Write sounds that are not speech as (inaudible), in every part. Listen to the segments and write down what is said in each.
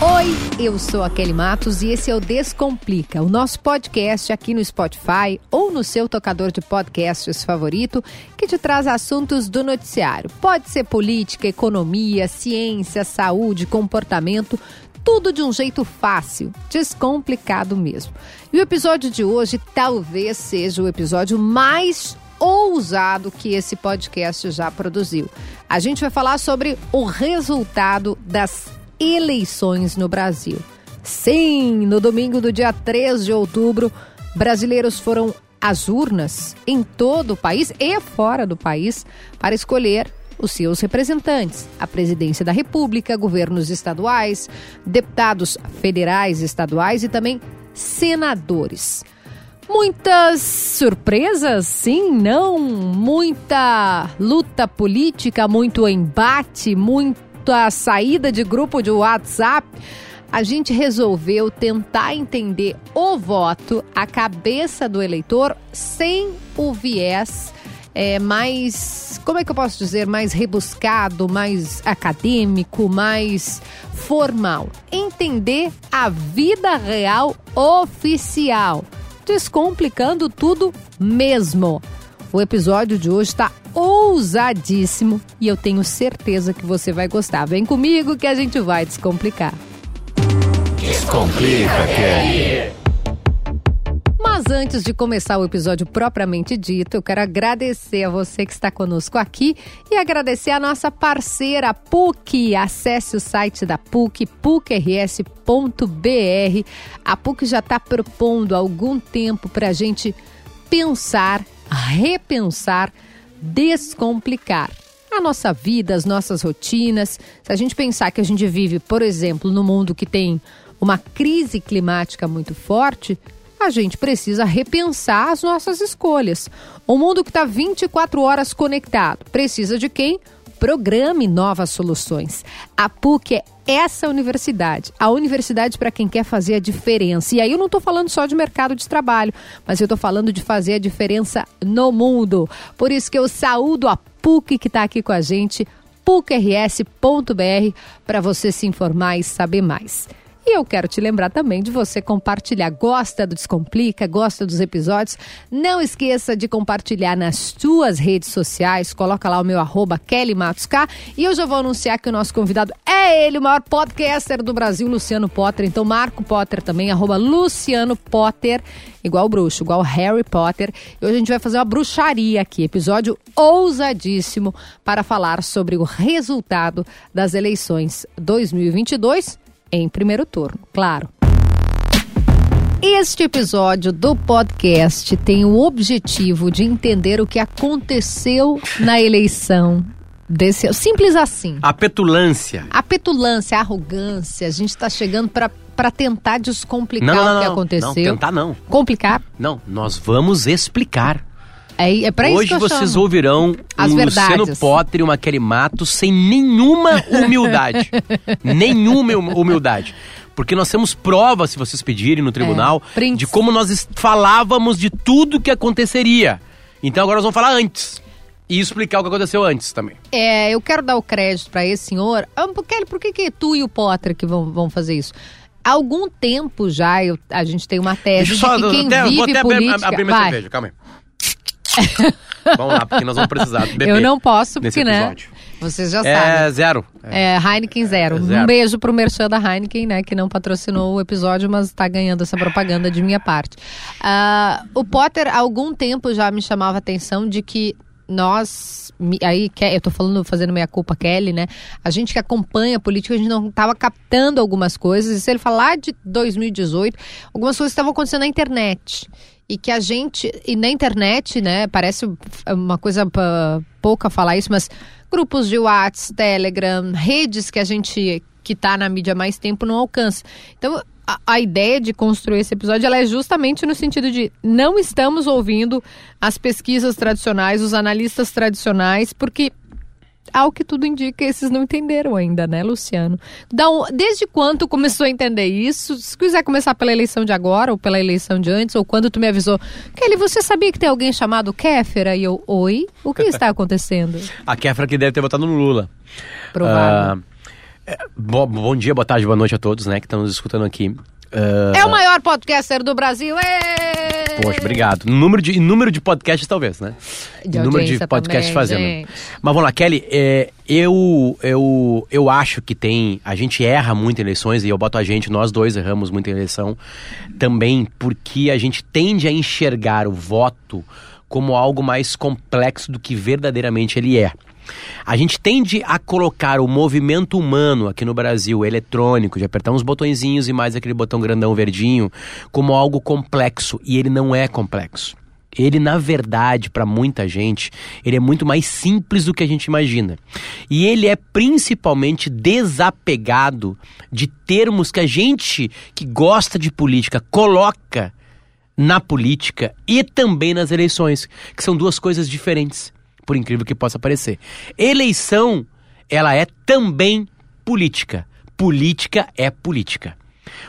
Oi, eu sou a Kelly Matos e esse é o Descomplica, o nosso podcast aqui no Spotify ou no seu tocador de podcasts favorito, que te traz assuntos do noticiário. Pode ser política, economia, ciência, saúde, comportamento, tudo de um jeito fácil, descomplicado mesmo. E o episódio de hoje talvez seja o episódio mais ousado que esse podcast já produziu. A gente vai falar sobre o resultado das eleições no Brasil. Sim, no domingo do dia 3 de outubro, brasileiros foram às urnas em todo o país e fora do país para escolher os seus representantes, a presidência da República, governos estaduais, deputados federais, estaduais e também senadores. Muitas surpresas, sim, não. Muita luta política, muito embate, muita saída de grupo de WhatsApp. A gente resolveu tentar entender o voto, a cabeça do eleitor, sem o viés é, mais, como é que eu posso dizer, mais rebuscado, mais acadêmico, mais formal. Entender a vida real oficial descomplicando tudo mesmo. O episódio de hoje está ousadíssimo e eu tenho certeza que você vai gostar. Vem comigo que a gente vai descomplicar. Descomplica, Kelly. Mas antes de começar o episódio propriamente dito, eu quero agradecer a você que está conosco aqui e agradecer a nossa parceira PUC. Acesse o site da PUC, pucrs.br. A PUC já está propondo há algum tempo para a gente pensar, repensar, descomplicar a nossa vida, as nossas rotinas. Se a gente pensar que a gente vive, por exemplo, no mundo que tem uma crise climática muito forte, a gente precisa repensar as nossas escolhas. O mundo que está 24 horas conectado precisa de quem? Programe novas soluções. A PUC é essa universidade, a universidade para quem quer fazer a diferença. E aí eu não estou falando só de mercado de trabalho, mas eu estou falando de fazer a diferença no mundo. Por isso que eu saúdo a PUC que está aqui com a gente, pucrs.br, para você se informar e saber mais. E eu quero te lembrar também de você compartilhar. Gosta do Descomplica? Gosta dos episódios? Não esqueça de compartilhar nas suas redes sociais. Coloca lá o meu arroba Kelly Matos K. E eu já vou anunciar que o nosso convidado é ele, o maior podcaster do Brasil, Luciano Potter. Então, Marco Potter também, arroba Luciano Potter, igual bruxo, igual Harry Potter. E hoje a gente vai fazer uma bruxaria aqui, episódio ousadíssimo para falar sobre o resultado das eleições 2022 em primeiro turno, claro. Este episódio do podcast tem o objetivo de entender o que aconteceu na eleição desse. Simples assim. A petulância. A petulância, a arrogância. A gente está chegando para tentar descomplicar não, não, o que não, aconteceu. Não, tentar não. Complicar? Não, nós vamos explicar. É, é pra Hoje isso que eu vocês chamo. ouvirão As um verdades. Luciano Potter e uma Kelly Matos sem nenhuma humildade. (laughs) nenhuma hum- humildade. Porque nós temos provas, se vocês pedirem no tribunal, É, de como nós falávamos de tudo que aconteceria. Então agora nós vamos falar antes. E explicar o que aconteceu antes também. É, eu quero dar o crédito para esse senhor. Ah, por- Kelly, por que, que tu e o Potter que vão, vão fazer isso? Há algum tempo já eu- a gente tem uma tese Deixa de que quem até- vive vou até abrir- política... abrir minha Vai. cerveja, calma aí. (laughs) vamos lá, porque nós vamos precisar beber Eu não posso, nesse porque, né? episódio. Vocês já É sabem. zero. É, Heineken Zero. É, zero. Um beijo pro Merchan da Heineken, né? Que não patrocinou o episódio, mas tá ganhando essa propaganda de minha parte. Ah, o Potter, há algum tempo já me chamava a atenção de que nós, aí, eu tô falando, fazendo minha culpa, Kelly, né? A gente que acompanha a política, a gente não tava captando algumas coisas. E se ele falar de 2018, algumas coisas estavam acontecendo na internet. E que a gente, e na internet, né, parece uma coisa pá, pouca falar isso, mas grupos de WhatsApp, Telegram, redes que a gente que tá na mídia há mais tempo não alcança. Então, a, a ideia de construir esse episódio ela é justamente no sentido de não estamos ouvindo as pesquisas tradicionais, os analistas tradicionais, porque ao que tudo indica, esses não entenderam ainda, né, Luciano? On- desde quando começou a entender isso? Se quiser começar pela eleição de agora, ou pela eleição de antes, ou quando tu me avisou, Kelly, você sabia que tem alguém chamado Kéfera? E eu, oi? O que está acontecendo? (laughs) A Kefra que deve ter votado no Lula. Provável. Ah, Bom, bom dia, boa tarde, boa noite a todos, né, que estão nos escutando aqui. Uh, É o maior podcaster do Brasil. Ê! Poxa, obrigado. Número de, número de podcasts, talvez, né? De número de podcasts fazendo. gente. Mas vamos lá, Kelly, é, eu, eu, eu acho que tem. A gente erra muito em eleições, e eu boto a gente, nós dois erramos muito em eleição, também porque a gente tende a enxergar o voto como algo mais complexo do que verdadeiramente ele é. A gente tende a colocar o movimento humano aqui no Brasil, eletrônico, de apertar uns botõezinhos e mais aquele botão grandão verdinho, como algo complexo, e ele não é complexo. Ele, na verdade, para muita gente, ele é muito mais simples do que a gente imagina. E ele é principalmente desapegado de termos que a gente que gosta de política coloca na política e também nas eleições, que são duas coisas diferentes, por incrível que possa parecer. Eleição, ela é também política. Política é política.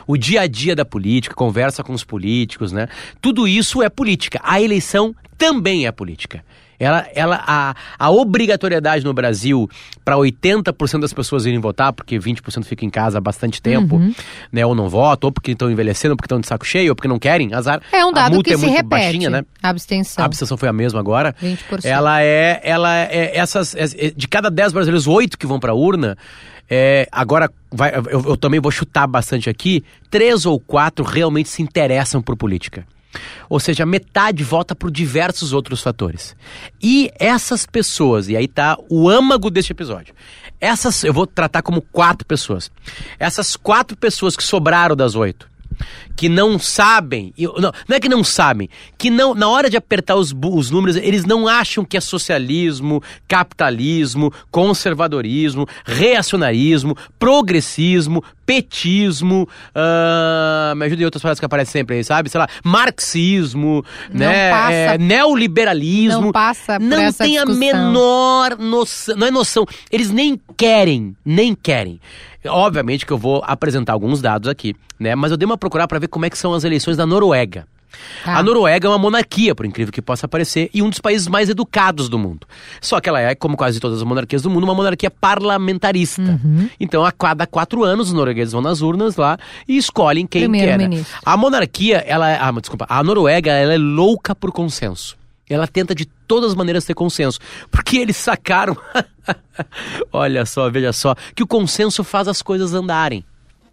O dia a dia da política, conversa com os políticos, né? Tudo isso é política. A eleição também é política. Ela, ela, a, a obrigatoriedade no Brasil para 80% das pessoas irem votar, porque 20% ficam em casa há bastante tempo, Uhum. né? Ou não votam, ou porque estão envelhecendo, ou porque estão de saco cheio, ou porque não querem, azar. É um a dado multa que é se muito repete. baixinha, né? A abstenção. A abstenção foi a mesma agora. 20%. Ela é, ela é essas é- de cada 10 brasileiros, 8 que vão pra urna, é, agora vai, eu, eu também vou chutar bastante aqui, três ou quatro realmente se interessam por política. Ou seja, metade vota por diversos outros fatores. E essas pessoas, e aí tá o âmago deste episódio. Essas, eu vou tratar como quatro pessoas. Essas quatro pessoas que sobraram das oito, que não sabem, não, não é que não sabem, que não na hora de apertar os, os números, eles não acham que é socialismo, capitalismo, conservadorismo, reacionarismo, progressismo, petismo, ah, me ajuda em outras palavras que aparecem sempre aí, sabe? Sei lá, marxismo, Não né? passa- é, neoliberalismo. Não passa por Não tem a discussão. menor noção, não é noção, eles nem querem, nem querem. Obviamente que eu vou apresentar alguns dados aqui, né? Mas eu dei uma procurar para ver como é que são as eleições da Noruega. Tá. A Noruega é uma monarquia, por incrível que possa parecer, e um dos países mais educados do mundo. Só que ela é, como quase todas as monarquias do mundo, uma monarquia parlamentarista. Uhum. Então, a cada quatro anos, os noruegueses vão nas urnas lá e escolhem quem quer. né? Primeiro-ministro. A monarquia, ela é. Ah, desculpa. A Noruega, ela é louca por consenso. Ela tenta de todas as maneiras ter consenso. Porque eles sacaram. (laughs) Olha só, veja só. Que o consenso faz as coisas andarem.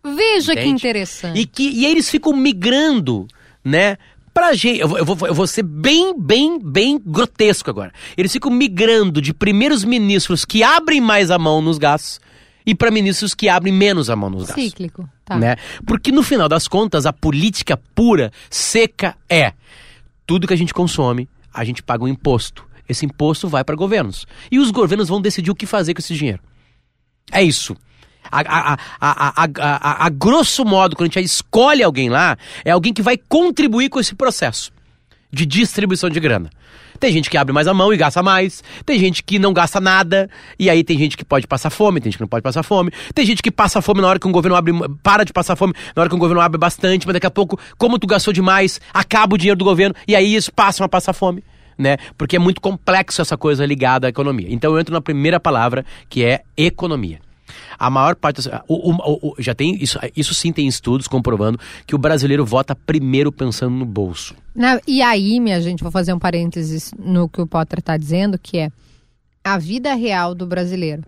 Veja que Entende? interessante. E, que, e aí eles ficam migrando, né? Pra gente, eu vou, eu, vou, ser bem, bem, bem grotesco agora. Eles ficam migrando de primeiros ministros que abrem mais a mão nos gastos e para ministros que abrem menos a mão nos gastos. Cíclico. Tá. Né? Porque no final das contas, a política pura, seca é tudo que a gente consome, a gente paga um imposto. Esse imposto vai para governos. E os governos vão decidir o que fazer com esse dinheiro. É isso. A, a, a, a, grosso modo, quando a gente escolhe alguém lá, é alguém que vai contribuir com esse processo de distribuição de grana. Tem gente que abre mais a mão e gasta mais, tem gente que não gasta nada, e aí tem gente que pode passar fome, tem gente que não pode passar fome, tem gente que passa fome na hora que um governo abre, para de passar fome na hora que um governo abre bastante, mas daqui a pouco, como tu gastou demais, acaba o dinheiro do governo, e aí eles passam a passar fome. Né? Porque é muito complexo essa coisa ligada à economia. Então eu entro na primeira palavra, que é economia. A maior parte. O, o- o- já tem. Isso, isso sim tem estudos comprovando que o brasileiro vota primeiro pensando no bolso. Na- e aí, minha gente, vou fazer um parênteses no que o Potter tá dizendo, que é a vida real do brasileiro.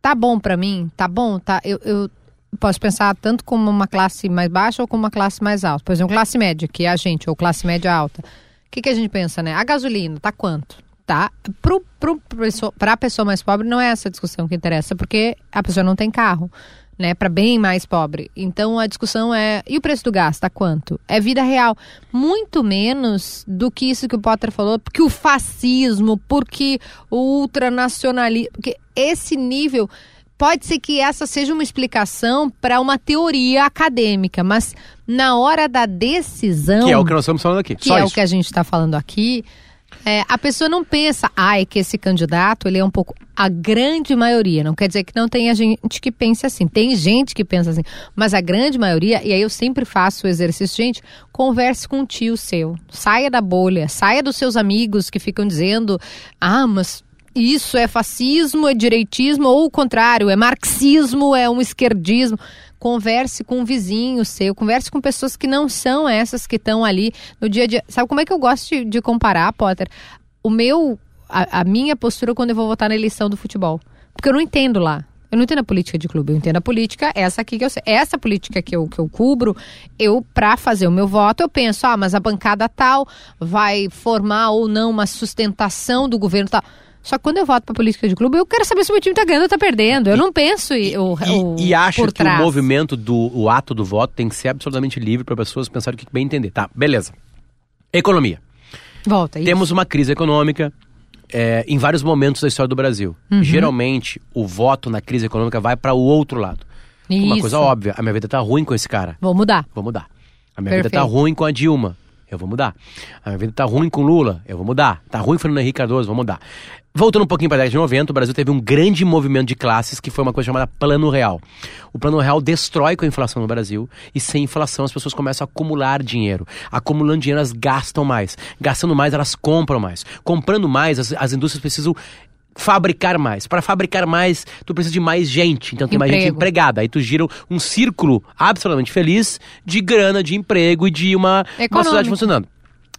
Tá bom pra mim? Tá bom? Tá, eu, eu posso pensar tanto como uma classe mais baixa ou como uma classe mais alta. Por exemplo, classe média, que é a gente, ou classe média alta. O que, que a gente pensa, né? A gasolina, tá quanto? Tá? Pessoa- pra pessoa mais pobre, não é essa discussão que interessa, porque a pessoa não tem carro né, para bem mais pobre. Então a discussão é e o preço do gás tá quanto? É vida real, muito menos do que isso que o Potter falou, porque o fascismo, porque o ultranacionalismo, porque esse nível pode ser que essa seja uma explicação para uma teoria acadêmica, mas na hora da decisão, Que é o que nós estamos falando aqui. que Só é isso. o que a gente está falando aqui, é, a pessoa não pensa, ah, é que esse candidato, ele é um pouco. A grande maioria, não quer dizer que não tenha gente que pense assim. Tem gente que pensa assim, mas a grande maioria, e aí eu sempre faço o exercício, gente, converse com um tio seu. Saia da bolha, saia dos seus amigos que ficam dizendo, ah, mas isso é fascismo, é direitismo, ou o contrário, é marxismo, é um esquerdismo. Converse com um vizinho seu, converse com pessoas que não são essas que estão ali no dia a dia. Sabe como é que eu gosto de, de comparar, Potter? O meu, a, a minha postura quando eu vou votar na eleição do futebol. Porque eu não entendo lá. Eu não entendo a política de clube, eu entendo a política, essa aqui que eu. Essa política que eu, que eu cubro, eu, para fazer o meu voto, eu penso, ah, mas a bancada tal vai formar ou não uma sustentação do governo tal. Só que quando eu voto para política de clube, eu quero saber se o meu time tá ganhando ou tá perdendo. Eu não penso e, o, o, e, e acho que trás. o movimento do o ato do voto tem que ser absolutamente livre para pessoas pensarem o que bem entender. Tá, beleza. Economia. Volta, isso. Temos uma crise econômica é, em vários momentos da história do Brasil. Uhum. Geralmente, o voto na crise econômica vai para o outro lado. Uma Isso. coisa óbvia, a minha vida tá ruim com esse cara. Vou mudar. Vou mudar. A minha vida Perfeito. tá ruim com a Dilma. Eu vou mudar. A minha vida tá ruim com Lula. Eu vou mudar. Tá ruim com Fernando Henrique Cardoso. Vou mudar. Voltando um pouquinho para a década de 90, o Brasil teve um grande movimento de classes que foi uma coisa chamada Plano Real. O Plano Real destrói com a inflação no Brasil e sem inflação as pessoas começam a acumular dinheiro. Acumulando dinheiro, elas gastam mais. Gastando mais, elas compram mais. Comprando mais, as, as indústrias precisam fabricar mais. Para fabricar mais, tu precisa de mais gente. Então tem mais gente Emprego. empregada. Aí tu gira um círculo absolutamente feliz de grana, de emprego e de uma, uma sociedade funcionando.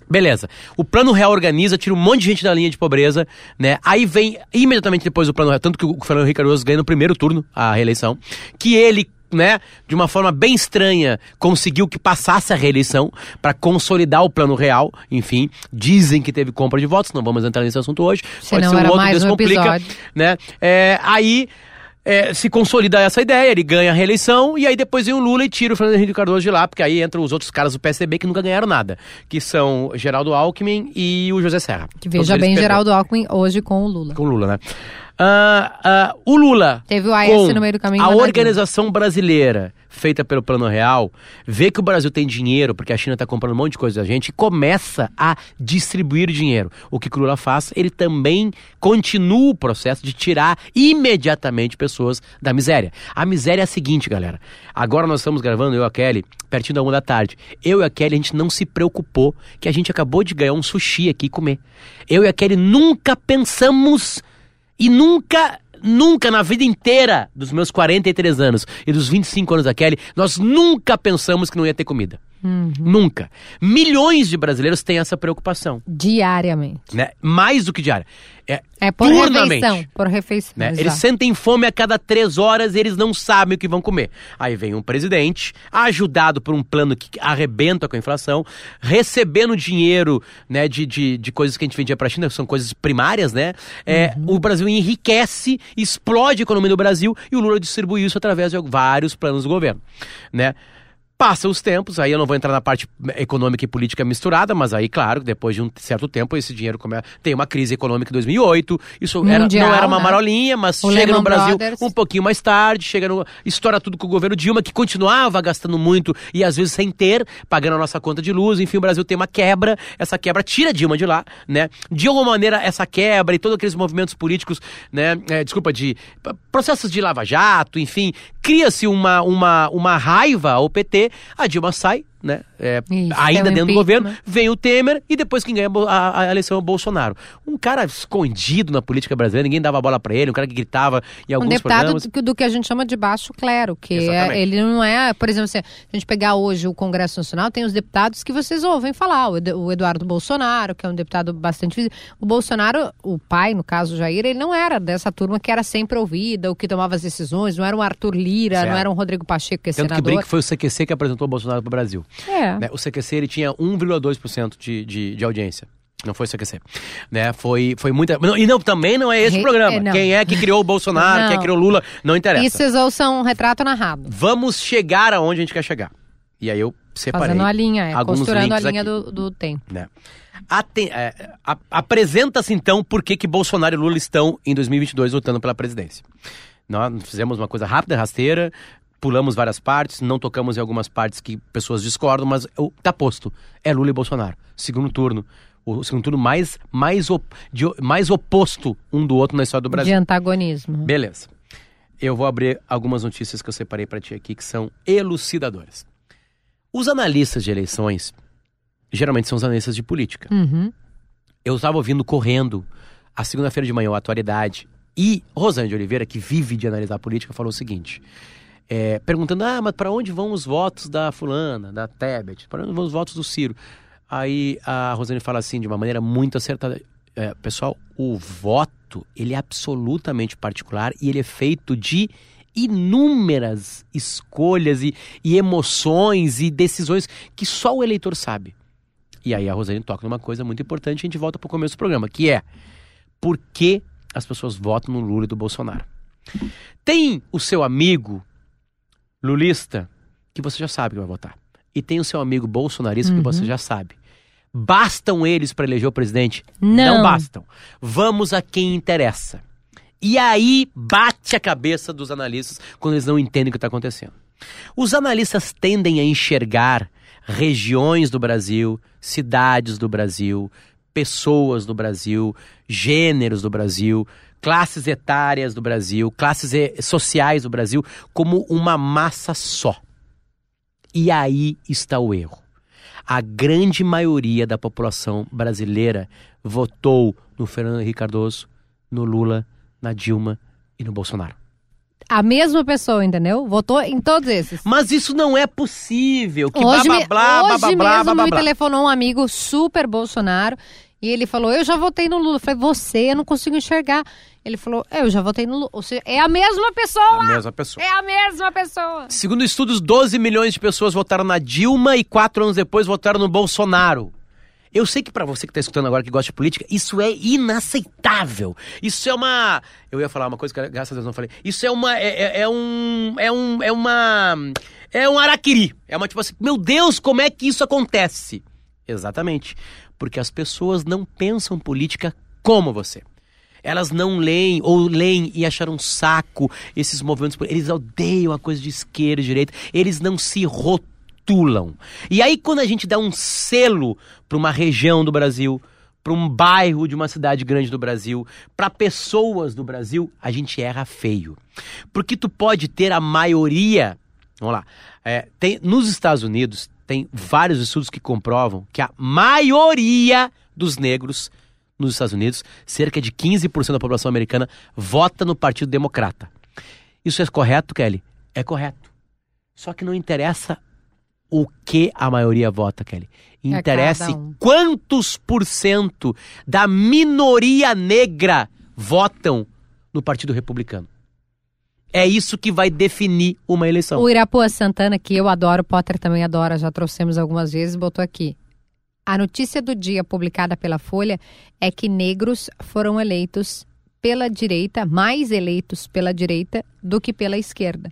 Beleza. O plano real organiza, tira um monte de gente da linha de pobreza, né? Aí vem imediatamente depois do plano real, tanto que o Fernando Henrique Cardoso ganha no primeiro turno a reeleição, que ele, né, de uma forma bem estranha, conseguiu que passasse a reeleição para consolidar o plano real. Enfim, dizem que teve compra de votos, não vamos entrar nesse assunto hoje. Senão era mais um episódio. né? É, aí é, se consolida essa ideia, ele ganha a reeleição e aí depois vem o Lula e tira o Fernando Henrique Cardoso de lá, porque aí entram os outros caras do PSDB que nunca ganharam nada, que são Geraldo Alckmin e o José Serra. Que veja bem perderam. Geraldo Alckmin hoje com o Lula. Com o Lula, né? Ah, ah, o Lula. Teve o AS com no meio do caminho, A não organização brasileira, feita pelo Plano Real, vê que o Brasil tem dinheiro, porque a China está comprando um monte de coisa da gente, e começa a distribuir dinheiro. O que o Lula faz, ele também continua o processo de tirar imediatamente pessoas da miséria. A miséria é a seguinte, galera. Agora nós estamos gravando, eu e a Kelly, pertinho da uma da tarde. Eu e a Kelly, a gente não se preocupou que a gente acabou de ganhar um sushi aqui e comer. Eu e a Kelly nunca pensamos e nunca, nunca na vida inteira dos meus 43 anos e dos 25 anos da Kelly, nós nunca pensamos que não ia ter comida. Nunca. Milhões de brasileiros têm essa preocupação, Diariamente. né? Mais do que diária. É, É por refeição. Por refeição. né? Eles sentem fome a cada três horas e eles não sabem o que vão comer. Aí vem um presidente, ajudado por um plano que arrebenta com a inflação, recebendo dinheiro né, de, de, de coisas que a gente vendia para a China, que são coisas primárias, né? É, Uhum. O Brasil enriquece, explode a economia do Brasil e o Lula distribui isso através de vários planos do governo, né? Passa os tempos, aí eu não vou entrar na parte econômica e política misturada, mas aí, claro, depois de um certo tempo, esse dinheiro come... tem uma crise econômica em 2008. Isso era, Mundial, não era uma né? marolinha, mas O chega Lehman no Brasil Brothers. um pouquinho mais tarde, chega no. estoura tudo com o governo Dilma, que continuava gastando muito e às vezes sem ter, pagando a nossa conta de luz. Enfim, o Brasil tem uma quebra, essa quebra tira Dilma de lá, né? De alguma maneira, essa quebra e todos aqueles movimentos políticos, né? é, desculpa, de processos de Lava Jato, enfim, cria-se uma, uma, uma raiva ao PT, a Dilma sai. Né? É, Isso, ainda tem o dentro do governo, vem o Temer e depois quem ganha a a, eleição é o Bolsonaro. Um cara escondido na política brasileira, ninguém dava bola pra ele, um cara que gritava em Um alguns deputado programas. do, do que a gente chama de baixo clero, que é- ele não é, por exemplo, se a gente pegar hoje o Congresso Nacional, tem os deputados que vocês ouvem falar, o Ed- o Eduardo Bolsonaro, que é um deputado bastante visível. O Bolsonaro, o pai, no caso, Jair, ele não era dessa turma que era sempre ouvida, o que tomava as decisões, não era um Arthur Lira, Certo. não era um Rodrigo Pacheco, que é Tanto que senador. brinca que foi o CQC que apresentou o Bolsonaro pro Brasil. É. Né? O CQC ele tinha 1,2% de, de, de audiência. Não foi o CQC. Né? Foi, foi muita. Não, e não, também não é esse Re- o programa. é. Quem é que criou o Bolsonaro, quem é que criou o Lula, não interessa. Isso vocês ouçam um retrato narrado. Vamos chegar aonde a gente quer chegar. E aí eu separei. Fazendo a linha, é, alguns costurando a linha aqui. do, do tempo. né? Aten- é, Apresenta-se então por que, que Bolsonaro e Lula estão em 2022 lutando pela presidência. Nós fizemos uma coisa rápida, rasteira, pulamos várias partes, não tocamos em algumas partes que pessoas discordam, mas tá posto. É Lula e Bolsonaro. Segundo turno. O segundo turno mais, mais, op- de- mais oposto um do outro na história do Brasil. De antagonismo. Beleza. Eu vou abrir algumas notícias que eu separei para ti aqui que são elucidadoras. Os analistas de eleições geralmente são os analistas de política. Uhum. Eu estava ouvindo correndo a segunda-feira de manhã, a atualidade, e Rosane de Oliveira, que vive de analisar a política, falou o seguinte: é, perguntando, ah, mas para onde vão os votos da fulana, da Tebet? Para onde vão os votos do Ciro? Aí a Rosane fala assim, de uma maneira muito acertada. É, pessoal, o voto, ele é absolutamente particular e ele é feito de inúmeras escolhas e, e emoções e decisões que só o eleitor sabe. E aí a Rosane toca numa coisa muito importante e a gente volta para o começo do programa, que é por que as pessoas votam no Lula e do Bolsonaro. Tem o seu amigo lulista que você já sabe que vai votar. E tem o seu amigo bolsonarista uhum. que você já sabe. Bastam eles para eleger o presidente? Não. Não bastam. Vamos a quem interessa. E aí bate a cabeça dos analistas quando eles não entendem o que está acontecendo. Os analistas tendem a enxergar regiões do Brasil, cidades do Brasil, pessoas do Brasil, gêneros do Brasil, classes etárias do Brasil, classes sociais do Brasil como uma massa só. E aí está o erro. A grande maioria da população brasileira votou no Fernando Henrique Cardoso, no Lula, na Dilma e no Bolsonaro. A mesma pessoa, entendeu? Votou em todos esses. Mas isso não é possível. Que hoje blá, blá, blá, hoje blá, blá, mesmo blá, me blá. telefonou um amigo super Bolsonaro e ele falou: Eu já votei no Lula. Eu falei: Você, eu não consigo enxergar. Ele falou: Eu já votei no Lula. Ou seja, é a mesma pessoa. A mesma pessoa. É a mesma pessoa. Segundo estudos, 12 milhões de pessoas votaram na Dilma e quatro anos depois votaram no Bolsonaro. Eu sei que pra você que tá escutando agora que gosta de política, isso é inaceitável. Isso é uma. Eu ia falar uma coisa que graças a Deus não falei. Isso é uma. É, é- é um. É um. É uma. É um araquiri. É uma tipo assim, meu Deus, como é que isso acontece? Exatamente. Porque as pessoas não pensam política como você. Elas não leem ou leem e acharam um saco esses movimentos. Eles odeiam a coisa de esquerda e direita. Eles não se rotulam. E aí, quando a gente dá um selo para uma região do Brasil, para um bairro de uma cidade grande do Brasil, para pessoas do Brasil, a gente erra feio. Porque tu pode ter a maioria. Vamos lá. é, tem, nos Estados Unidos, tem vários estudos que comprovam que a maioria dos negros nos Estados Unidos, cerca de 15% da população americana vota no Partido Democrata. Isso é correto, Kelly? É correto. Só que não interessa o que a maioria vota, Kelly. Interessa cada um. quantos por cento da minoria negra votam no Partido Republicano. É isso que vai definir uma eleição. O Irapuã Santana, que eu adoro, Potter também adora, já trouxemos algumas vezes, botou aqui. A notícia do dia publicada pela Folha é que negros foram eleitos pela direita, mais eleitos pela direita do que pela esquerda.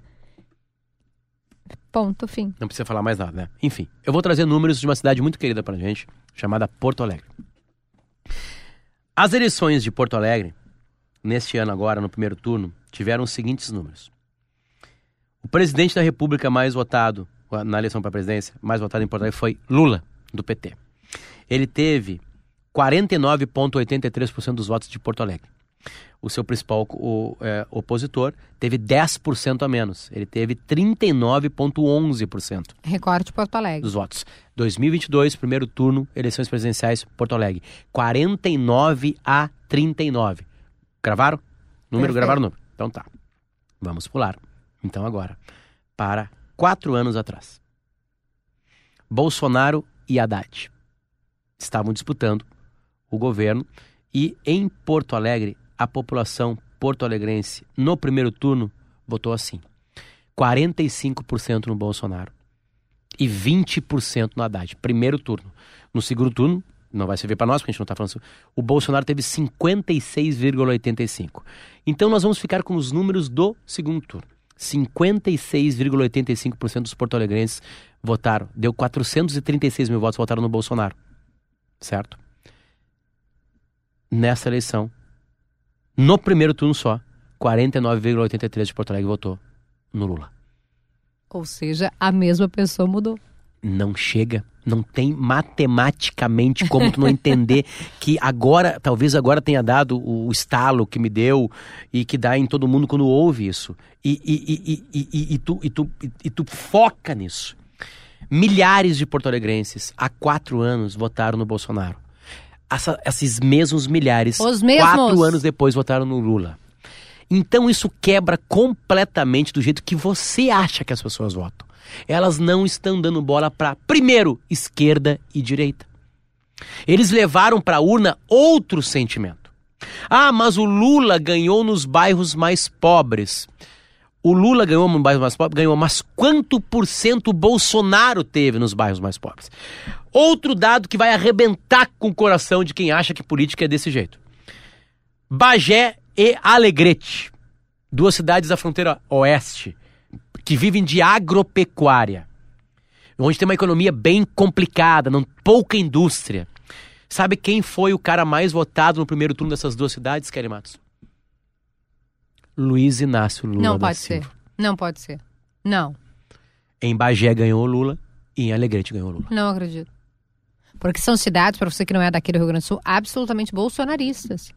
Ponto, fim. Não precisa falar mais nada, né? Enfim, eu vou trazer números de uma cidade muito querida pra gente, chamada Porto Alegre. As eleições de Porto Alegre, neste ano agora, no primeiro turno, tiveram os seguintes números. O presidente da República mais votado na eleição para a presidência, mais votado em Porto Alegre foi Lula, do PT. Ele teve 49,83% dos votos de Porto Alegre. O seu principal o, é, opositor teve 10% a menos. Ele teve 39,11% Recorte Porto Alegre. dos votos. 2022, primeiro turno, eleições presidenciais, Porto Alegre. 49 a 39. Gravaram? Número, Perfeito. gravaram o número. Então tá. Vamos pular. Então agora, para quatro anos atrás. Bolsonaro e Haddad estavam disputando o governo e em Porto Alegre, a população porto-alegrense no primeiro turno votou assim: 45% no Bolsonaro e 20% no Haddad. Primeiro turno. No segundo turno, não vai servir para nós, porque a gente não está falando. sobre- O Bolsonaro teve 56,85. Então nós vamos ficar com os números do segundo turno. 56,85% dos porto-alegrenses votaram. Deu 436 mil votos, votaram no Bolsonaro. Certo? Nessa eleição, no primeiro turno só, 49,83% de Porto Alegre votou no Lula. Ou seja, a mesma pessoa mudou. Não chega, não tem matematicamente como tu não entender (laughs) que agora, talvez agora tenha dado o estalo que me deu e que dá em todo mundo quando ouve isso. E, e, e, e, e, tu, e, tu, e, tu foca nisso. Milhares de porto-alegrenses há quatro anos votaram no Bolsonaro. essa, esses mesmos milhares, Os mesmos. quatro anos depois, votaram no Lula. Então isso quebra completamente do jeito que você acha que as pessoas votam. Elas não estão dando bola para, primeiro, esquerda e direita. Eles levaram para a urna outro sentimento. Ah, mas o Lula ganhou nos bairros mais pobres. O Lula ganhou nos bairros mais pobres, ganhou, mas quanto por cento o Bolsonaro teve nos bairros mais pobres? Outro dado que vai arrebentar com o coração de quem acha que política é desse jeito. Bagé e Alegrete, duas cidades da fronteira oeste, que vivem de agropecuária, onde tem uma economia bem complicada, não, pouca indústria. Sabe quem foi o cara mais votado no primeiro turno dessas duas cidades, Kelly Matos? Luiz Inácio Lula Não pode ser. Não pode ser. Não, Em Bagé ganhou o Lula e em Alegrete ganhou o Lula. não acredito. Porque são cidades, para você que não é daqui do Rio Grande do Sul, absolutamente bolsonaristas.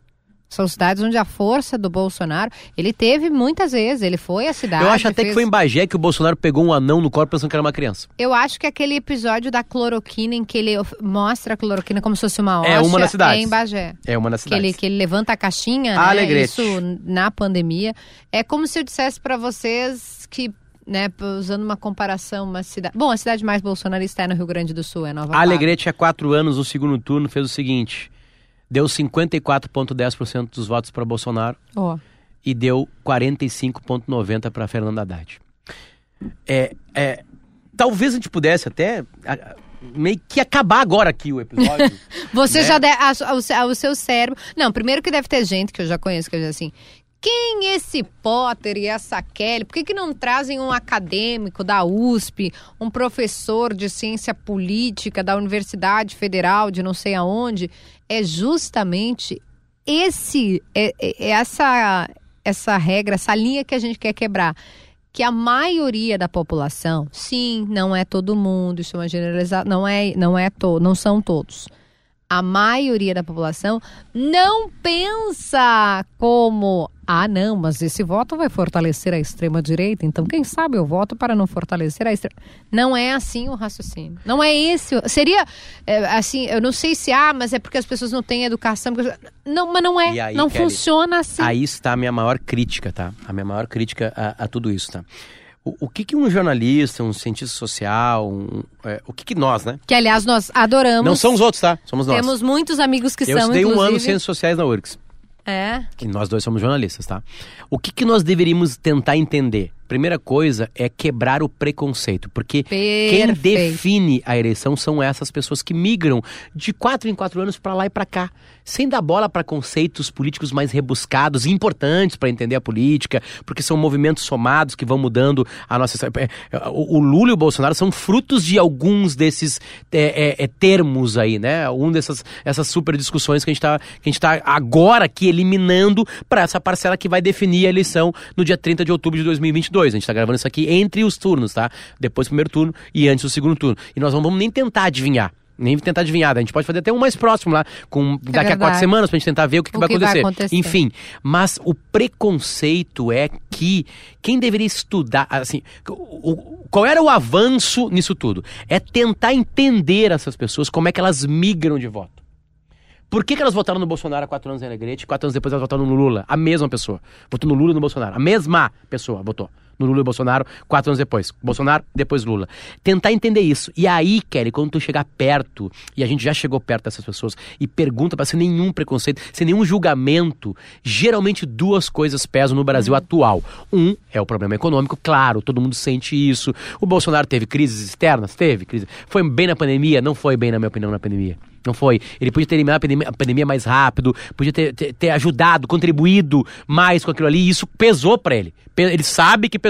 São cidades onde a força do Bolsonaro, ele teve muitas vezes, ele foi à cidade. Eu acho até que fez- foi em Bagé que o Bolsonaro pegou um anão no corpo pensando que era uma criança. Eu acho que aquele episódio da cloroquina em que ele mostra a cloroquina como se fosse uma É hóstia, uma das cidades. É em Bagé. É uma das Que ele, cidades. que ele levanta a caixinha, né? Alegrete. Isso na pandemia. É como se eu dissesse pra vocês que, né, usando uma comparação, uma cidade. Bom, a cidade mais bolsonarista é no Rio Grande do Sul, é Nova. Alegrete, há quatro anos, no segundo turno, fez o seguinte: deu 54,10% dos votos para Bolsonaro Ó. e deu 45,90% para Fernando Haddad. É, é, talvez a gente pudesse até a- meio que acabar agora aqui o episódio. (laughs) Você Né? já deve. a- o, seu- o seu cérebro. Não, primeiro que deve ter gente que eu já conheço que eu diz assim. Quem esse Potter e essa Kelly? Por que, que não trazem um acadêmico da USP, um professor de ciência política da Universidade Federal de não sei aonde? É justamente esse, é, é- é essa, essa regra, essa linha que a gente quer quebrar. Que a maioria da população, sim, não é todo mundo, isso é uma generalização, não é, não é to, não são todos a maioria da população não pensa como ah não, mas esse voto vai fortalecer a extrema direita, então quem sabe eu voto para não fortalecer a extrema. Não é assim o raciocínio. Não é esse. Seria é, assim, eu não sei se há, mas é porque as pessoas não têm educação. porque- Não, mas não é. Aí, não Kelly, funciona assim. Aí está a minha maior crítica, tá? A minha maior crítica a, a tudo isso, tá? O, o que, que um jornalista, um cientista social, um, é, o que, que nós, né? Que aliás nós adoramos. Não são os outros, tá? Somos nós. Temos muitos amigos que Eu são estudei um ano em. Ciências Sociais na URGS. É. que nós dois somos jornalistas, tá? O que, que nós deveríamos tentar entender? Primeira coisa é quebrar o preconceito, porque quem Perfeito. define a eleição são essas pessoas que migram de quatro em quatro anos pra lá e pra cá, sem dar bola para conceitos políticos mais rebuscados e importantes para entender a política, porque são movimentos somados que vão mudando a nossa. é, é, O Lula e o Bolsonaro são frutos de alguns desses é, é, é, termos aí, né? Um dessas essas super discussões que a gente tá, gente tá agora aqui eliminando para essa parcela que vai definir a eleição no dia 30 de outubro de 2022. A gente tá gravando isso aqui entre os turnos, tá? Depois do primeiro turno e antes do segundo turno. E nós não vamos nem tentar adivinhar. Nem tentar adivinhar. A gente pode fazer até um mais próximo lá, com, daqui a quatro semanas, pra gente tentar ver o que, que O vai, que vai acontecer. acontecer. Enfim, mas o preconceito é que quem deveria estudar, assim, o- qual era o avanço nisso tudo? É tentar entender essas pessoas, como é que elas migram de voto. Por que, que elas votaram no Bolsonaro há quatro anos em Alegrete, quatro anos depois elas votaram no Lula? A mesma pessoa. Votou no Lula e no Bolsonaro. A mesma pessoa votou no Lula e Bolsonaro quatro anos depois. Bolsonaro, depois Lula. Tentar entender isso. E aí, Kelly, quando tu chegar perto, e a gente já chegou perto dessas pessoas, e pergunta pra sem nenhum preconceito, sem nenhum julgamento, geralmente duas coisas pesam no Brasil atual. Um é o problema econômico, claro, todo mundo sente isso. O Bolsonaro teve crises externas? Teve. Crise. Foi bem na pandemia? Não foi bem, na minha opinião, na pandemia. Não foi. Ele podia ter eliminado a pandemia, a pandemia mais rápido, podia ter, ter, ter ajudado, contribuído mais com aquilo ali, e isso pesou pra ele. Ele sabe que pesou.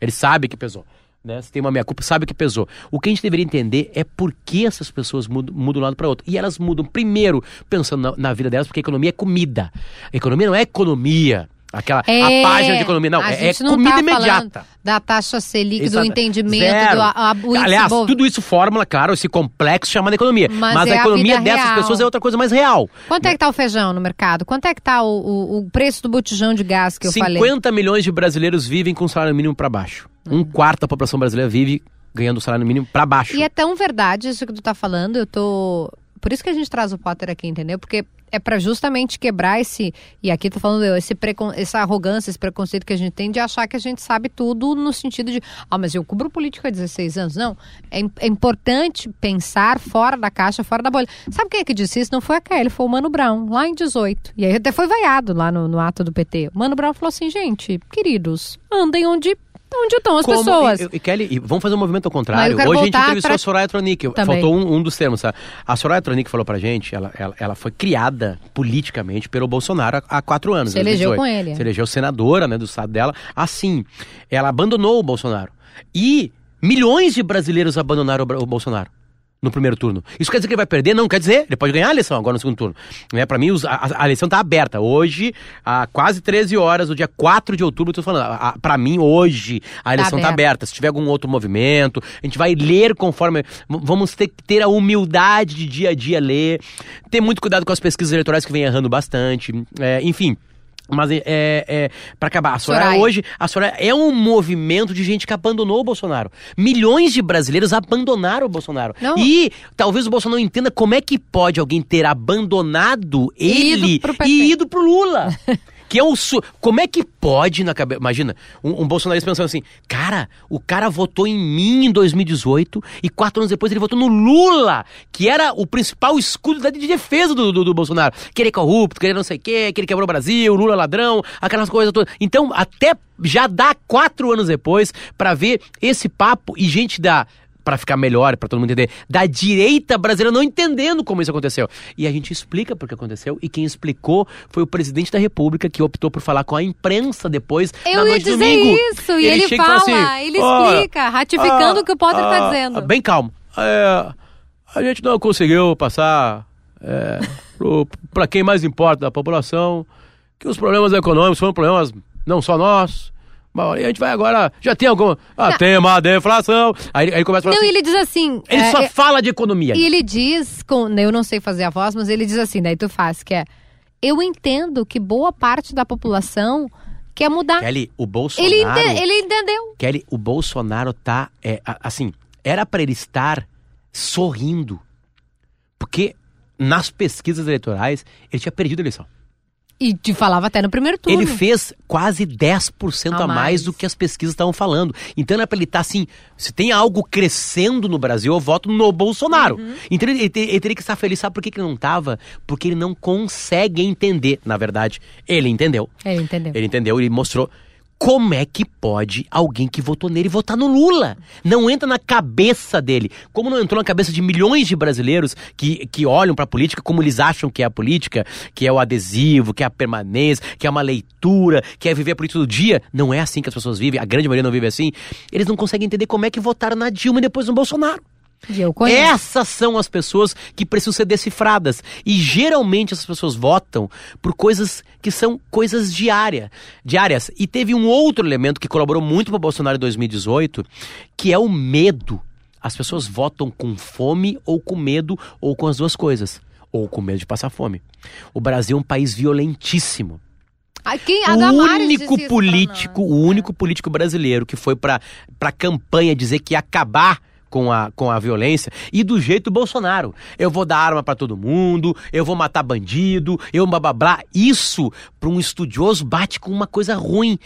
Ele sabe que pesou. Né? Se tem uma meia culpa, sabe que pesou. O que a gente deveria entender é por que essas pessoas mudam, mudam de um lado para outro. E elas mudam, primeiro, pensando na, na vida delas, porque a economia é comida. A economia não é economia. Aquela É, a página de economia. Não, a é, é não comida tá imediata. Da taxa Selic, do Exato. entendimento, Zero. do a, a, Aliás, Bov- tudo isso fórmula, claro, esse complexo chamado economia. Mas Mas, é a a economia vida dessas real. pessoas é outra coisa mais real. Quanto é que tá o feijão no mercado? Quanto é que tá o, o, o preço do botijão de gás que eu 50 falei? milhões de brasileiros vivem com salário mínimo para baixo. Um quarto da população brasileira vive ganhando o salário mínimo para baixo. E é tão verdade isso que tu tá falando, eu tô... Por isso que a gente traz o Potter aqui, entendeu? Porque é para justamente quebrar esse. E aqui tô falando eu, esse precon, essa arrogância, esse preconceito que a gente tem de achar que a gente sabe tudo no sentido de. Ah, mas eu cubro político há 16 anos. Não. É, é importante pensar fora da caixa, fora da bolha. Sabe quem é que disse isso? Não foi a Kelly, foi o Mano Brown, lá em 18. E aí até foi vaiado lá no, no ato do PT. O Mano Brown falou assim, gente, queridos, andem onde Onde estão as Como, pessoas? E, e, Kelly, e vamos fazer um movimento ao contrário. Hoje a gente entrevistou pra... a Soraya Tronic. Também. Faltou um, um, dos termos. Sabe? A Soraya Tronic falou pra gente, ela, ela, ela foi criada politicamente pelo Bolsonaro há, há quatro anos. Se elegeu com ele. Se elegeu senadora né, do estado dela. Assim, ela abandonou o Bolsonaro. E milhões de brasileiros abandonaram o, o Bolsonaro no primeiro turno. Isso quer dizer que ele vai perder? Não, quer dizer, ele pode ganhar a eleição agora no segundo turno. Né? Para mim, os, a, a, eleição está aberta. Hoje, há quase 13 horas, o dia 4 de outubro, estou falando, para mim, hoje, a tá eleição está tá aberta. Se tiver algum outro movimento, a gente vai ler conforme. Vamos ter que ter a humildade de dia a dia ler, ter muito cuidado com as pesquisas eleitorais que vem errando bastante. É, enfim. Mas é, é, é para acabar, a Soraya, Soraya, hoje, a Soraya é um movimento de gente que abandonou o Bolsonaro. Milhões de brasileiros abandonaram o Bolsonaro. Não. E talvez o Bolsonaro não entenda como é que pode alguém ter abandonado ele e ido pro Lula. (laughs) que é o. Su... Como é que pode na cabeça. Imagina, um, um bolsonarista pensando assim: cara, o cara votou em mim em 2018 e quatro anos depois ele votou no Lula, que era o principal escudo de defesa do, do, do Bolsonaro. Querer corrupto, querer não sei o quê, que ele quebrou o Brasil, Lula ladrão, aquelas coisas todas. Então, até já dá quatro anos depois para ver esse papo e gente da para ficar melhor, para todo mundo entender, da direita brasileira não entendendo como isso aconteceu. E a gente explica porque aconteceu, e quem explicou foi o presidente da República, que optou por falar com a imprensa depois, Eu na noite ia dizer domingo. isso, e ele, ele fala, assim, ele explica, ratificando o que o Potter está dizendo. Bem calmo. É, a gente não conseguiu passar é, para quem mais importa da população que os problemas econômicos foram problemas não só nossos, Bom, e a gente vai agora. Já tem alguma. Ah, não. tem uma deflação. Aí, aí começa a falar. Não, assim, ele diz assim. Ele é, só é, fala de economia. E ele diz, com, eu não sei fazer a voz, mas ele diz assim, daí tu faz, que é. Eu entendo que boa parte da população quer mudar. Kelly, o Bolsonaro. Ele, ente, ele entendeu. Kelly, o Bolsonaro tá. É, assim, era para ele estar sorrindo. Porque nas pesquisas eleitorais ele tinha perdido a eleição. E te falava até no primeiro turno. Ele fez quase 10% a, a mais. mais do que as pesquisas estavam falando. Então era pra ele estar tá assim: se tem algo crescendo no Brasil, eu voto no Bolsonaro. Uhum. Então ele, ele, ele, teria que estar feliz. Sabe por que, que ele não estava? Porque ele não consegue entender, na verdade. Ele entendeu. Ele entendeu. Ele entendeu, ele mostrou. Como é que pode alguém que votou nele votar no Lula? Não entra na cabeça dele. Como não entrou na cabeça de milhões de brasileiros que, que olham para a política como eles acham que é a política, que é o adesivo, que é a permanência, que é uma leitura, que é viver a política do dia. Não é assim que as pessoas vivem, a grande maioria não vive assim. Eles não conseguem entender como é que votaram na Dilma e depois no Bolsonaro. Essas são as pessoas que precisam ser decifradas. E geralmente essas pessoas votam por coisas que são coisas diárias. diárias. E teve um outro elemento que colaborou muito para o Bolsonaro em 2018, que é o medo. As pessoas votam com fome ou com medo ou com as duas coisas. Ou com medo de passar fome. O Brasil é um país violentíssimo. Quem, o único político, o único político brasileiro que foi para a campanha dizer que ia acabar com a, com a violência e do jeito Bolsonaro. Eu vou dar arma para todo mundo, eu vou matar bandido, eu blá blá Isso, para um estudioso, bate com uma coisa ruim.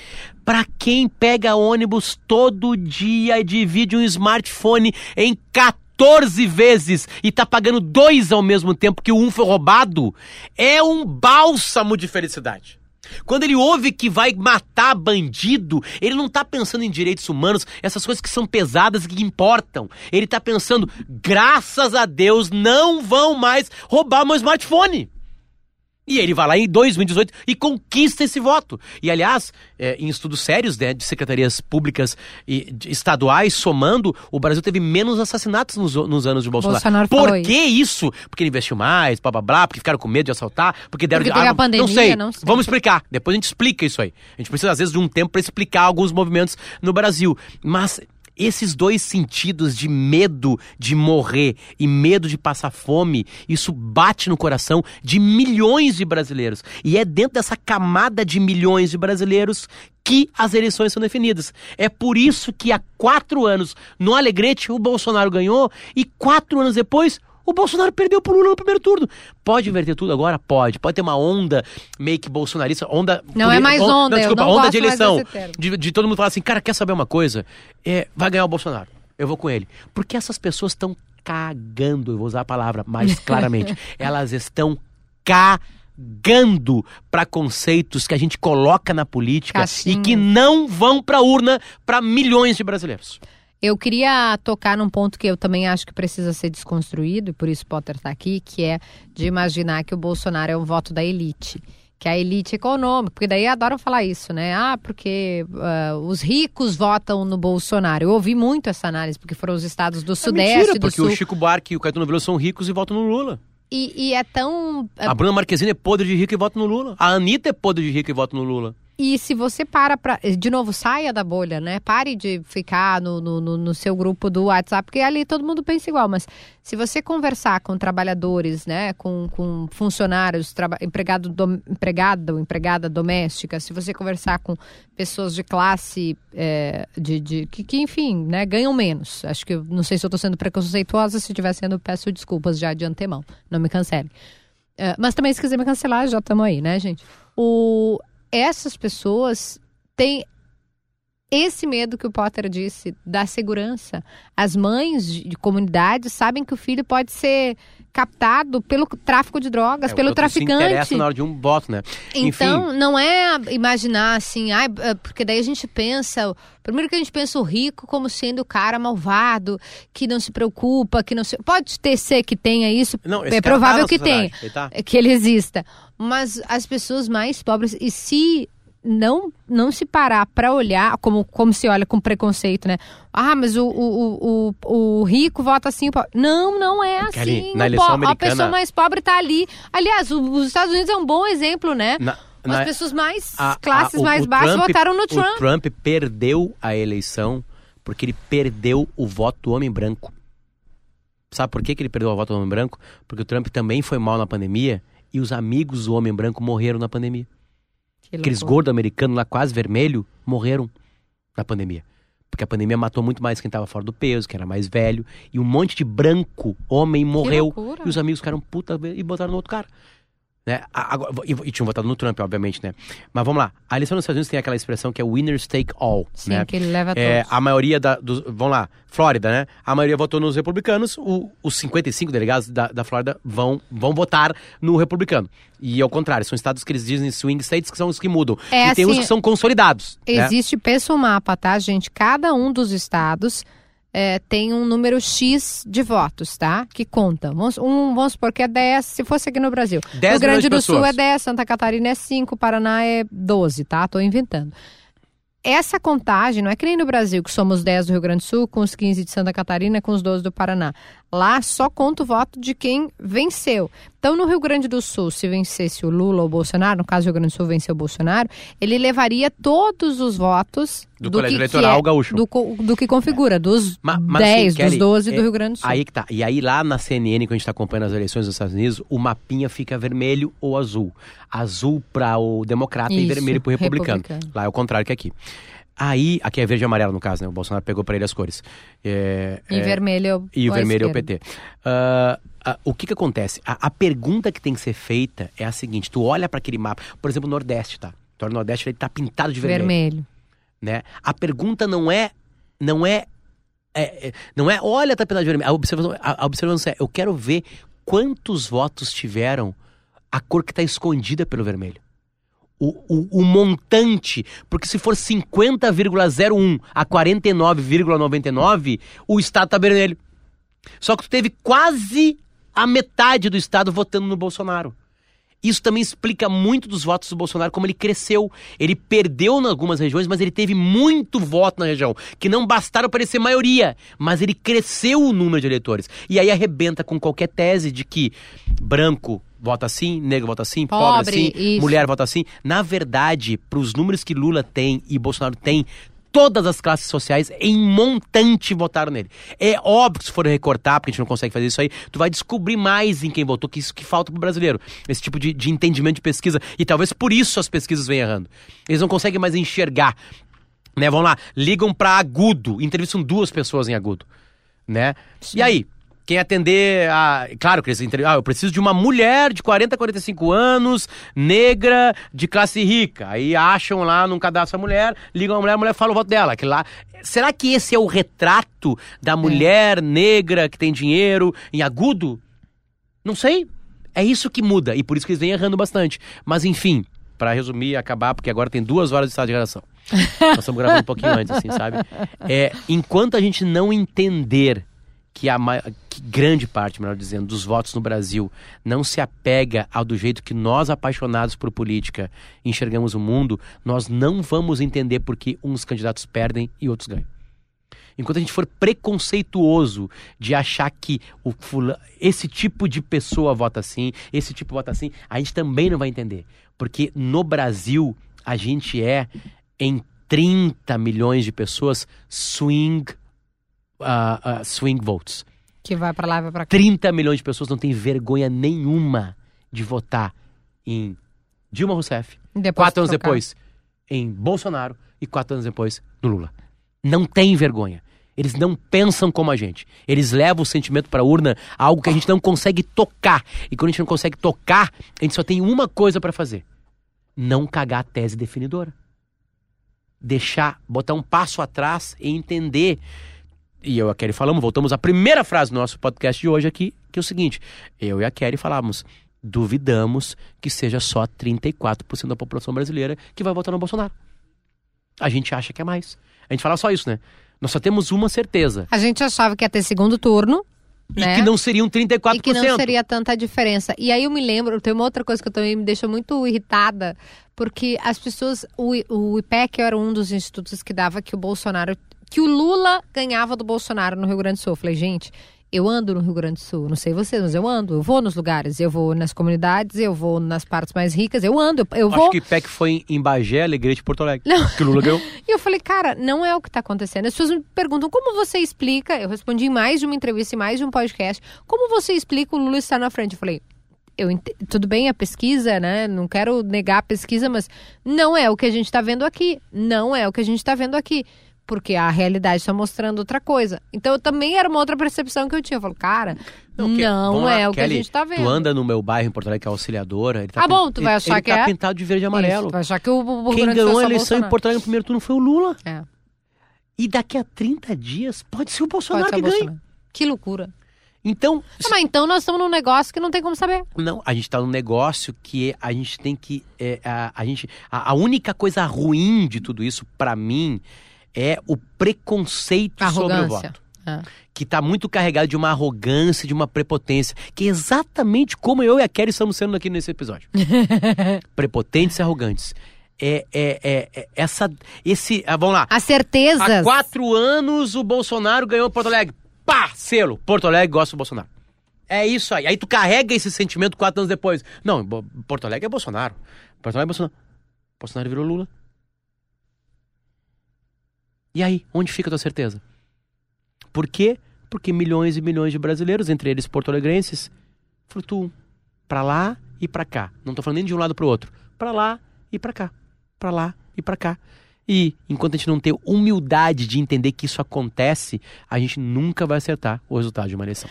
Para quem pega ônibus todo dia e divide um smartphone em 14 vezes e tá pagando dois ao mesmo tempo que o um foi roubado, é um bálsamo de felicidade. Quando ele ouve que vai matar bandido, ele não está pensando em direitos humanos, essas coisas que são pesadas e que importam. Ele está pensando, graças a Deus, não vão mais roubar meu smartphone. E ele vai lá em 2018 e conquista esse voto. E, aliás, é, em estudos sérios né, de secretarias públicas e estaduais, somando, o Brasil teve menos assassinatos nos, nos anos de Bolsonaro. Bolsonaro Por que isso? Porque ele investiu mais, blá blá blá, porque ficaram com medo de assaltar, porque deram porque de arma. Pandemia, não, sei. não sei. Vamos explicar. Depois a gente explica isso aí. A gente precisa, às vezes, de um tempo para explicar alguns movimentos no Brasil. Mas esses dois sentidos de medo de morrer e medo de passar fome, isso bate no coração de milhões de brasileiros. E é dentro dessa camada de milhões de brasileiros que as eleições são definidas. É por isso que há quatro anos, no Alegrete, o Bolsonaro ganhou e quatro anos depois, O Bolsonaro perdeu pro Lula no primeiro turno. Pode inverter tudo agora? Pode. Pode ter uma onda meio que bolsonarista, onda... Não é mais onda, não, desculpa, onda de eleição. De, de todo mundo falar assim, cara, quer saber uma coisa? É, vai ganhar o Bolsonaro. Eu vou com ele. Porque essas pessoas estão cagando, eu vou usar a palavra mais (laughs) claramente. Elas estão cagando para conceitos que a gente coloca na política e que não vão pra urna para milhões de brasileiros. Eu queria tocar num ponto que eu também acho que precisa ser desconstruído, e por isso Potter está aqui, que é de imaginar que o Bolsonaro é um voto da elite. Que a elite econômica, porque daí adoram falar isso, né? Ah, porque ah, os ricos votam no Bolsonaro. Eu ouvi muito essa análise, porque foram os estados do É Sudeste, mentira, do porque Sul. o Chico Buarque e o Caetano Veloso são ricos e votam no Lula. E, e é tão. A Bruna Marquezine é podre de rica e vota no Lula. A Anitta é podre de rica e vota no Lula. E se você para pra. De novo, saia da bolha, né? Pare de ficar no, no, no- seu grupo do WhatsApp, porque ali todo mundo pensa igual. Mas se você conversar com trabalhadores, né? Com, com funcionários, traba, empregado, empregado, empregada doméstica, se você conversar com pessoas de classe é, de, de que, que, enfim, né, ganham menos. Acho que não sei se eu estou sendo preconceituosa, se estiver sendo, peço desculpas já de antemão. Não me cancele. É, mas também, se quiser me cancelar, já estamos aí, né, gente? O, essas pessoas têm esse medo que o Potter disse da segurança. As mães de, de comunidades sabem que o filho pode ser captado pelo tráfico de drogas, É, pelo Se traficante. interessa na hora de um voto, né? Então, Enfim, não é imaginar assim, é, porque daí a gente pensa. Primeiro que a gente pensa o rico como sendo o cara malvado, que não se preocupa, que não se. Pode ter ser que tenha isso, não, é tá provável na que tenha ele tá? é que ele exista. Mas as pessoas mais pobres, e se não não se parar para olhar, como, como se olha com preconceito, né? Ah, mas o, o, o, o, o rico vota assim. o pobre. Não, não é assim. na O eleição po- A americana- pessoa mais pobre tá ali. Aliás, o- os Estados Unidos é um bom exemplo, né? Na- As pessoas mais a- classes a- o- mais o baixas Trump- votaram no O Trump. Trump perdeu a eleição porque ele perdeu o voto do homem branco. Sabe por que, que ele perdeu o voto do homem branco? Porque o Trump também foi mal na pandemia e os amigos do homem branco morreram na pandemia. Que Aqueles gordos americanos lá quase vermelho morreram na pandemia. Porque a pandemia matou muito mais quem estava fora do peso, quem era mais velho. E um monte de branco, homem, morreu. E os amigos ficaram puta e botaram no outro cara. Né? Agora, e, tinham votado no Trump, obviamente, né? Mas vamos lá. A eleição nos Estados Unidos tem aquela expressão que é winners take all. Sim, né? que ele leva É, todos. a maioria da, dos. Vamos lá, Flórida, né? A maioria votou nos republicanos, o- os 55 delegados da, da Flórida vão, vão votar no republicano. E ao contrário, são estados que eles dizem swing states, que são os que mudam. É e tem uns assim, que são consolidados. né? Existe, pensa um mapa, tá, gente? Cada um dos estados é, tem um número X de votos, tá? Que conta. Vamos, um, vamos supor que é 10, se fosse aqui no Brasil. 10 Rio Grande de do Sul é pessoas. 10, Santa Catarina é 5, Paraná é 12, tá? Tô inventando. Essa contagem não é que nem no Brasil, que somos 10 do Rio Grande do Sul, com os 15 de Santa Catarina, com os 12 do Paraná. Lá só conta o voto de quem venceu. Então, no Rio Grande do Sul, se vencesse o Lula ou o Bolsonaro, no caso do Rio Grande do Sul venceu o Bolsonaro, ele levaria todos os votos Do do, colégio que, eleitoral que é, gaúcho. do, do que configura, dos Ma- mas, 10, assim, Kelly, dos 12 do é- Rio Grande do Sul. Aí que tá. E aí lá na CNN, quando a gente tá acompanhando as eleições dos Estados Unidos, o mapinha fica vermelho ou azul. Azul para o democrata e Isso, vermelho pro republicano. republicano. Lá é o contrário que aqui. Aí, aqui é verde e amarelo no caso, né? O Bolsonaro pegou para ele as cores. É, E é, vermelho E o vermelho é o. PT. Ah, ah, o que que acontece? A, a pergunta que tem que ser feita é a seguinte: tu olha para aquele mapa, por exemplo, o Nordeste, tá? Tu olha o Nordeste, ele tá pintado de vermelho Vermelho. né? A pergunta não é, não é, é- é- não é, olha, tá pintado de vermelho. A observação, a, a observação é, eu quero ver quantos votos tiveram a cor que está escondida pelo vermelho. O, o, o montante, porque se for 50,01 a 49,99, o estado tá vermelho. Só que tu teve quase a metade do estado votando no Bolsonaro. Isso também explica muito dos votos do Bolsonaro, como ele cresceu. Ele perdeu em algumas regiões, mas ele teve muito voto na região, que não bastaram para ele ser maioria, mas ele cresceu o número de eleitores. E aí arrebenta com qualquer tese de que branco vota assim, negro vota assim, pobre, Pobre, assim, isso. mulher vota assim. Na verdade, para os números que Lula tem e Bolsonaro tem, todas as classes sociais em montante votaram nele. É óbvio que se for recortar, porque a gente não consegue fazer isso aí, tu vai descobrir mais em quem votou, que isso que falta pro brasileiro. Esse tipo de, de entendimento de pesquisa. E talvez por isso as pesquisas vêm errando. Eles não conseguem mais enxergar. Né, vamos lá, ligam pra agudo, entrevistam duas pessoas em agudo. Né? E aí? Quem atender a. Claro que eles entregam. Ah, eu preciso de uma mulher de 40, 45 anos, negra, de classe rica. Aí acham lá num cadastro a mulher, ligam a mulher, a mulher fala o voto dela. Que lá... Será que esse é o retrato da mulher é. negra que tem dinheiro em agudo? Não sei. É isso que muda. E por isso que eles vêm errando bastante. Mas enfim, para resumir e acabar, porque agora tem duas horas de estado de gravação. Nós estamos gravando um pouquinho antes, assim, sabe? É, enquanto a gente não entender que a que grande parte, melhor dizendo, dos votos no Brasil não se apega ao do jeito que nós, apaixonados por política, enxergamos o mundo, nós não vamos entender por que uns candidatos perdem e outros ganham. Enquanto a gente for preconceituoso de achar que o fulano, esse tipo de pessoa vota assim, esse tipo vota assim, a gente também não vai entender. Porque no Brasil, a gente é, em 30 milhões de pessoas, swing uh, uh, swing votes. Que vai para lá e vai para cá. 30 milhões de pessoas não têm vergonha nenhuma de votar em Dilma Rousseff. Depois quatro anos depois em Bolsonaro e quatro anos depois no Lula. Não tem vergonha. Eles não pensam como a gente. Eles levam o sentimento para a urna, algo que a gente não consegue tocar. E quando a gente não consegue tocar, a gente só tem uma coisa para fazer: não cagar a tese definidora. Deixar, botar um passo atrás e entender e eu e a Kelly falamos, voltamos à primeira frase do nosso podcast de hoje aqui, que é o seguinte: eu e a Kelly falamos, duvidamos que seja só 34% da população brasileira que vai votar no Bolsonaro. A gente acha que é mais. A gente fala só isso, né? Nós só temos uma certeza. A gente achava que ia ter segundo turno. E né? que não seriam 34%. E que não seria tanta diferença. E aí eu me lembro, tem uma outra coisa que eu também me deixa muito irritada, porque as pessoas, o, o IPEC era um dos institutos que dava que o Bolsonaro que o Lula ganhava do Bolsonaro no Rio Grande do Sul. Eu falei, gente, eu ando no Rio Grande do Sul, não sei vocês, mas eu ando, eu vou nos lugares, eu vou nas comunidades, eu vou nas partes mais ricas, eu ando, eu vou. Acho que PEC foi em Bagé, Alegrete, Porto Alegre. Não. Que o Lula ganhou. (laughs) e eu falei, cara, não é o que está acontecendo. As pessoas me perguntam como você explica, eu respondi em mais de uma entrevista, em mais de um podcast, como você explica o Lula estar na frente? Eu falei, eu tudo bem a pesquisa, né? Não quero negar a pesquisa, mas não é o que a gente está vendo aqui. Não é o que a gente está vendo aqui porque a realidade está mostrando outra coisa. Então eu também era uma outra percepção que eu tinha. Eu falo, cara, não, que, não é lá, o Kelly, que a gente está vendo. Tu anda no meu bairro em Porto Alegre, que é auxiliadora. Ele tá ah, bom, tu vai achar ele, que ele tá é. pintado de verde e amarelo. Isso, vai achar que o, o Quem ganhou a eleição em Porto Alegre no primeiro turno foi o Lula. É. E daqui a 30 dias pode ser o Bolsonaro que ganhe. Que loucura. Então. Ah, mas então nós estamos num negócio que não tem como saber. Não, a gente está num negócio que a gente tem que. É, a, a, gente, a, a única coisa ruim de tudo isso, para mim, é o preconceito Arrogância. sobre o voto. É. Que está muito carregado de uma arrogância, de uma prepotência, que é exatamente como eu e a Kelly estamos sendo aqui nesse episódio. (laughs) Prepotentes e arrogantes. É, é, é, é, essa, esse, ah, vamos lá. As certezas. Há quatro anos o Bolsonaro ganhou Porto Alegre. Pá, selo. Porto Alegre gosta do Bolsonaro. É isso aí. Aí tu carrega esse sentimento quatro anos depois. Não, Porto Alegre é Bolsonaro. Porto Alegre é Bolsonaro. Bolsonaro virou Lula. E aí, onde fica a tua certeza? Por quê? Porque milhões e milhões de brasileiros, entre eles porto-alegrenses, flutuam para lá e para cá. Não estou falando nem de um lado para o outro. Para lá e para cá. Para lá e para cá. E enquanto a gente não ter humildade de entender que isso acontece, a gente nunca vai acertar o resultado de uma eleição.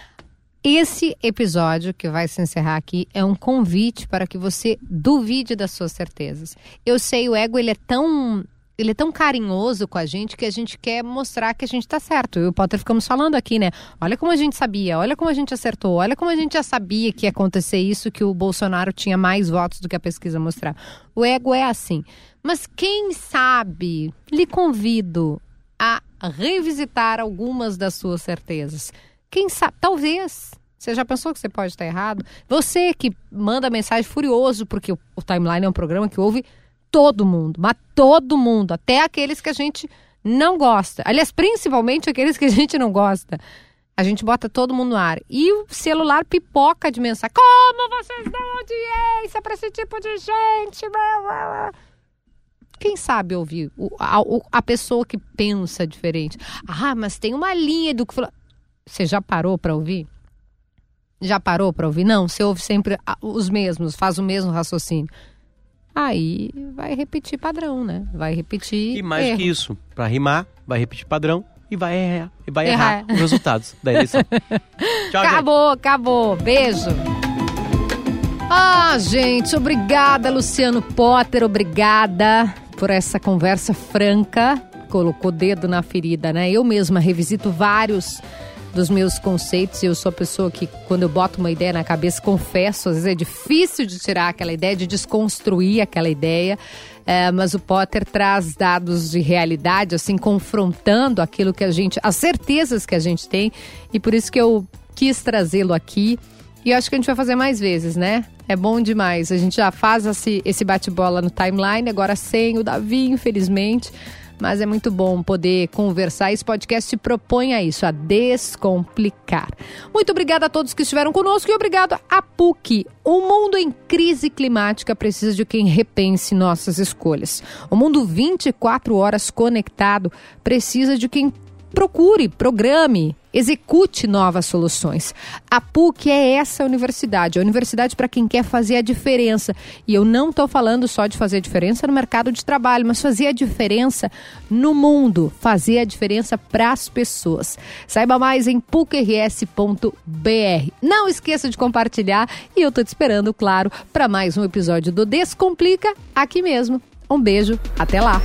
Esse episódio que vai se encerrar aqui é um convite para que você duvide das suas certezas. Eu sei, o ego ele é tão ele é tão carinhoso com a gente que a gente quer mostrar que a gente tá certo. Eu e o Potter ficamos falando aqui, né? Olha como a gente sabia, olha como a gente acertou, olha como a gente já sabia que ia acontecer isso, que o Bolsonaro tinha mais votos do que a pesquisa mostrar. O ego é assim. Mas quem sabe, lhe convido a revisitar algumas das suas certezas. Quem sabe, talvez. Você já pensou que você pode estar errado? Você que manda mensagem furioso, porque o, o Timeline é um programa que ouve todo mundo, mas todo mundo, até aqueles que a gente não gosta. Aliás, principalmente aqueles que a gente não gosta. A gente bota todo mundo no ar. E o celular pipoca de mensagem. Como vocês dão audiência para esse tipo de gente? Quem sabe ouvir o, a, a, pessoa que pensa diferente? Ah, mas tem uma linha do que. Você já parou para ouvir? Já parou para ouvir? Não, você ouve sempre os mesmos, faz o mesmo raciocínio aí vai repetir padrão, né? Vai repetir. E mais erro. que isso, para rimar, vai repetir padrão e vai errar, e vai errar, errar os resultados da eleição. (laughs) Tchau, acabou, gente. acabou. Beijo. Ah, gente, obrigada, Luciano Potter, obrigada por essa conversa franca. Colocou dedo na ferida, né? Eu mesma revisito vários dos meus conceitos. Eu sou a pessoa que, quando eu boto uma ideia na cabeça, confesso, às vezes é difícil de tirar aquela ideia, de desconstruir aquela ideia. É, mas o Potter traz dados de realidade, assim, confrontando aquilo que a gente, as certezas que a gente tem, e por isso que eu quis trazê-lo aqui. E acho que a gente vai fazer mais vezes, né? É bom demais. A gente já faz esse, esse bate-bola no timeline, agora sem o Davi, infelizmente mas é muito bom poder conversar. Esse podcast se propõe a isso, a descomplicar. Muito obrigada a todos que estiveram conosco e obrigado a PUC. O mundo em crise climática precisa de quem repense nossas escolhas. O mundo 24 horas conectado precisa de quem procure, programe, execute novas soluções. A PUC é essa universidade, a universidade para quem quer fazer a diferença. E eu não estou falando só de fazer a diferença no mercado de trabalho, mas fazer a diferença no mundo, fazer a diferença para as pessoas. Saiba mais em pucrs.br. Não esqueça de compartilhar e eu estou te esperando, claro, para mais um episódio do Descomplica aqui mesmo. Um beijo, até lá!